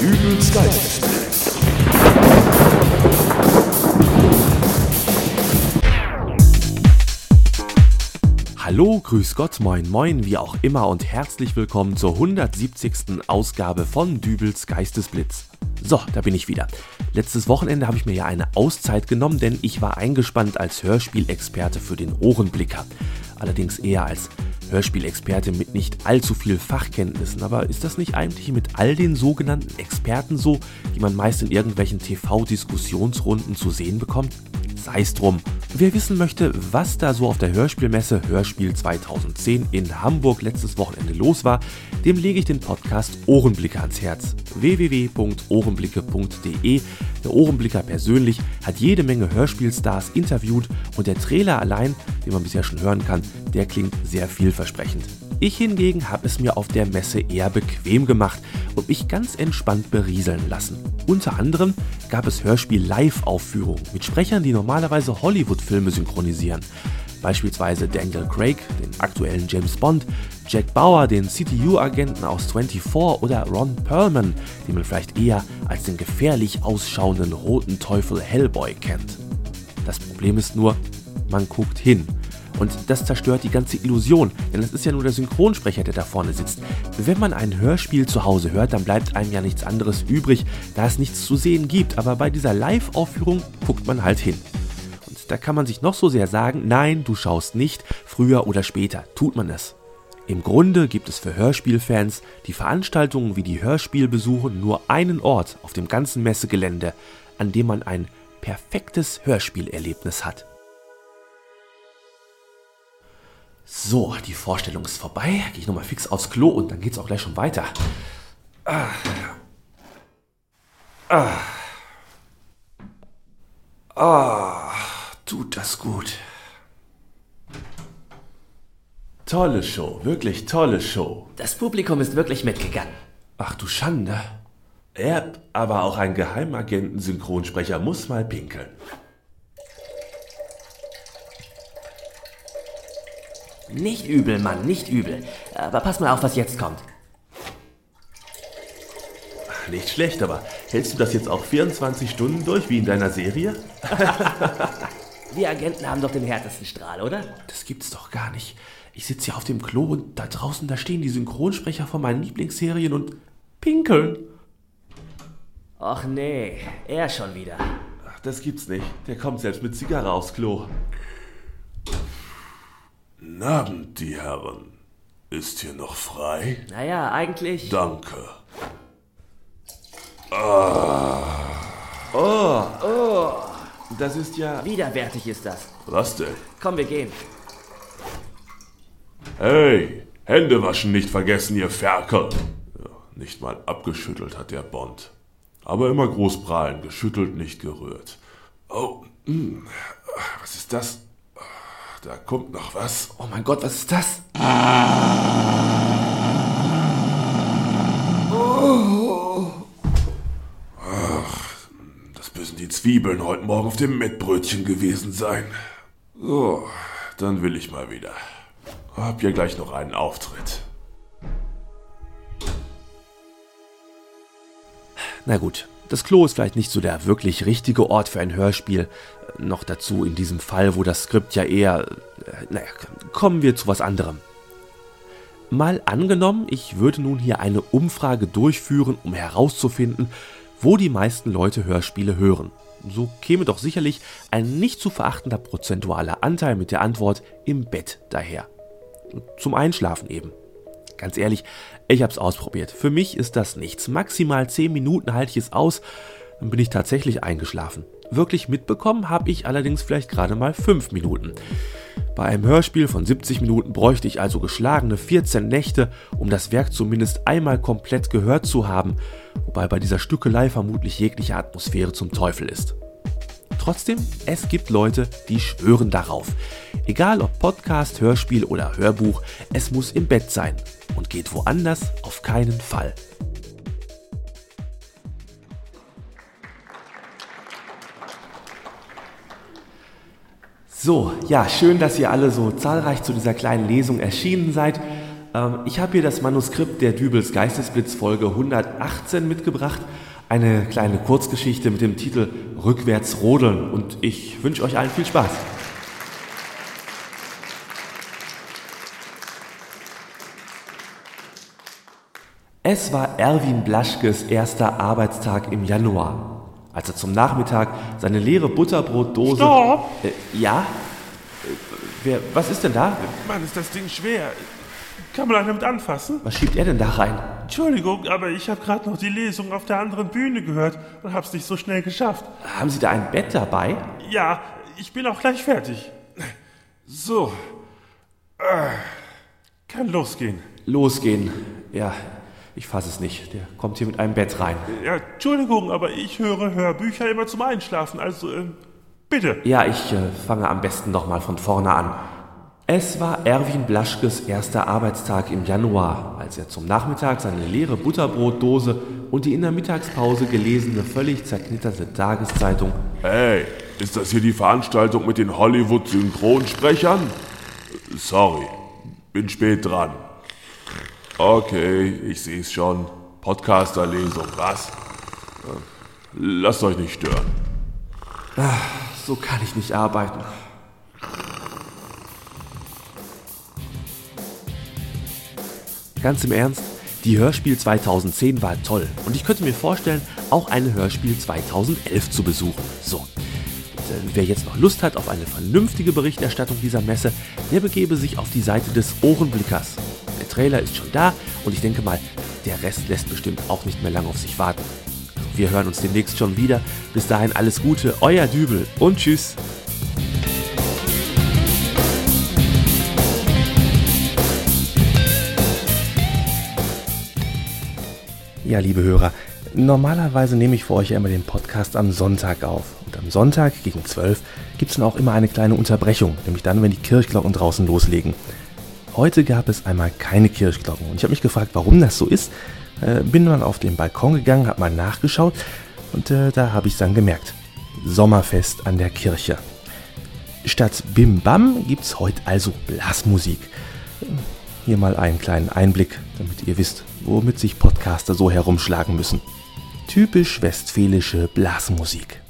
Dübels Geistesblitz. Hallo, grüß Gott, moin moin, wie auch immer und herzlich willkommen zur 170. Ausgabe von Dübels Geistesblitz. So, da bin ich wieder. Letztes Wochenende habe ich mir ja eine Auszeit genommen, denn ich war eingespannt als Hörspielexperte für den Ohrenblicker. Allerdings eher als Hörspielexperte mit nicht allzu viel Fachkenntnissen. Aber ist das nicht eigentlich mit all den sogenannten Experten so, die man meist in irgendwelchen TV-Diskussionsrunden zu sehen bekommt? Sei es drum. Wer wissen möchte, was da so auf der Hörspielmesse Hörspiel 2010 in Hamburg letztes Wochenende los war, dem lege ich den Podcast Ohrenblicke ans Herz. www.ohrenblicke.de. Der Ohrenblicker persönlich hat jede Menge Hörspielstars interviewt und der Trailer allein, den man bisher schon hören kann, der klingt sehr vielversprechend. Ich hingegen habe es mir auf der Messe eher bequem gemacht und mich ganz entspannt berieseln lassen. Unter anderem gab es Hörspiel-Live-Aufführungen mit Sprechern, die normalerweise Hollywood-Filme synchronisieren. Beispielsweise Daniel Craig, den aktuellen James Bond, Jack Bauer, den CTU-Agenten aus 24 oder Ron Perlman, den man vielleicht eher als den gefährlich ausschauenden roten Teufel Hellboy kennt. Das Problem ist nur, man guckt hin und das zerstört die ganze Illusion, denn es ist ja nur der Synchronsprecher, der da vorne sitzt. Wenn man ein Hörspiel zu Hause hört, dann bleibt einem ja nichts anderes übrig, da es nichts zu sehen gibt. Aber bei dieser Live-Aufführung guckt man halt hin. Und da kann man sich noch so sehr sagen, nein, du schaust nicht, früher oder später tut man es. Im Grunde gibt es für Hörspielfans die Veranstaltungen wie die Hörspielbesuche nur einen Ort auf dem ganzen Messegelände, an dem man ein perfektes Hörspielerlebnis hat. So, die Vorstellung ist vorbei. Gehe ich nochmal fix aufs Klo und dann geht's auch gleich schon weiter. Ah. Ah. Ah, tut das gut. Tolle Show, wirklich tolle Show. Das Publikum ist wirklich mitgegangen. Ach du Schande. Er, aber auch ein Geheimagenten-Synchronsprecher muss mal pinkeln. Nicht übel, Mann, nicht übel. Aber pass mal auf, was jetzt kommt. Nicht schlecht, aber hältst du das jetzt auch 24 Stunden durch wie in deiner Serie? Wir Agenten haben doch den härtesten Strahl, oder? Das gibt's doch gar nicht. Ich sitze hier auf dem Klo und da draußen, da stehen die Synchronsprecher von meinen Lieblingsserien und pinkeln. Och nee, er schon wieder. Ach, das gibt's nicht. Der kommt selbst mit Zigarre aufs Klo. Guten Abend, die Herren. Ist hier noch frei? Naja, eigentlich. Danke. Ah. Oh, oh. Das ist ja. Widerwärtig ist das. Was denn? Komm, wir gehen. Hey, Hände waschen nicht vergessen, ihr Ferkel. Ja, nicht mal abgeschüttelt hat der Bond. Aber immer groß prahlen, geschüttelt, nicht gerührt. Oh, mh. Hm. was ist das? Da kommt noch was. Oh mein Gott, was ist das? Oh. Ach, das müssen die Zwiebeln heute Morgen auf dem Mettbrötchen gewesen sein. So, dann will ich mal wieder. Hab ja gleich noch einen Auftritt. Na gut, das Klo ist vielleicht nicht so der wirklich richtige Ort für ein Hörspiel. Noch dazu in diesem Fall, wo das Skript ja eher... Äh, naja, kommen wir zu was anderem. Mal angenommen, ich würde nun hier eine Umfrage durchführen, um herauszufinden, wo die meisten Leute Hörspiele hören. So käme doch sicherlich ein nicht zu verachtender prozentualer Anteil mit der Antwort im Bett daher. Zum Einschlafen eben. Ganz ehrlich, ich habe es ausprobiert. Für mich ist das nichts. Maximal 10 Minuten halte ich es aus, dann bin ich tatsächlich eingeschlafen. Wirklich mitbekommen habe ich allerdings vielleicht gerade mal 5 Minuten. Bei einem Hörspiel von 70 Minuten bräuchte ich also geschlagene 14 Nächte, um das Werk zumindest einmal komplett gehört zu haben, wobei bei dieser Stückelei vermutlich jegliche Atmosphäre zum Teufel ist. Trotzdem, es gibt Leute, die schwören darauf. Egal ob Podcast, Hörspiel oder Hörbuch, es muss im Bett sein und geht woanders auf keinen Fall. So, ja, schön, dass ihr alle so zahlreich zu dieser kleinen Lesung erschienen seid. Ähm, ich habe hier das Manuskript der Dübels Geistesblitz Folge 118 mitgebracht. Eine kleine Kurzgeschichte mit dem Titel Rückwärts rodeln und ich wünsche euch allen viel Spaß. Es war Erwin Blaschkes erster Arbeitstag im Januar, als er zum Nachmittag seine leere Butterbrotdose. Stopp! Äh, ja? Äh, wer, was ist denn da? Mann, ist das Ding schwer. Kann man damit anfassen? Was schiebt er denn da rein? Entschuldigung, aber ich habe gerade noch die Lesung auf der anderen Bühne gehört und hab's nicht so schnell geschafft. Haben Sie da ein Bett dabei? Ja, ich bin auch gleich fertig. So. Äh, kann losgehen. Losgehen. Ja, ich fasse es nicht. Der kommt hier mit einem Bett rein. Ja, Entschuldigung, aber ich höre Hörbücher immer zum Einschlafen, also äh, bitte. Ja, ich äh, fange am besten nochmal von vorne an. Es war Erwin Blaschkes erster Arbeitstag im Januar, als er zum Nachmittag seine leere Butterbrotdose und die in der Mittagspause gelesene, völlig zerknitterte Tageszeitung Hey, ist das hier die Veranstaltung mit den Hollywood-Synchronsprechern? Sorry, bin spät dran. Okay, ich sehe es schon. Podcasterlesung, was? Lasst euch nicht stören. So kann ich nicht arbeiten. Ganz im Ernst, die Hörspiel 2010 war toll und ich könnte mir vorstellen, auch eine Hörspiel 2011 zu besuchen. So. Und, wer jetzt noch Lust hat auf eine vernünftige Berichterstattung dieser Messe, der begebe sich auf die Seite des Ohrenblickers. Der Trailer ist schon da und ich denke mal, der Rest lässt bestimmt auch nicht mehr lange auf sich warten. Wir hören uns demnächst schon wieder. Bis dahin alles Gute, euer Dübel und tschüss. Ja, liebe Hörer, normalerweise nehme ich für euch ja immer den Podcast am Sonntag auf. Und am Sonntag gegen 12 gibt es dann auch immer eine kleine Unterbrechung, nämlich dann, wenn die Kirchglocken draußen loslegen. Heute gab es einmal keine Kirchglocken und ich habe mich gefragt, warum das so ist. Äh, bin dann auf den Balkon gegangen, habe mal nachgeschaut und äh, da habe ich dann gemerkt. Sommerfest an der Kirche. Statt Bim Bam gibt es heute also Blasmusik. Hier mal einen kleinen Einblick, damit ihr wisst, womit sich Podcaster so herumschlagen müssen. Typisch westfälische Blasmusik.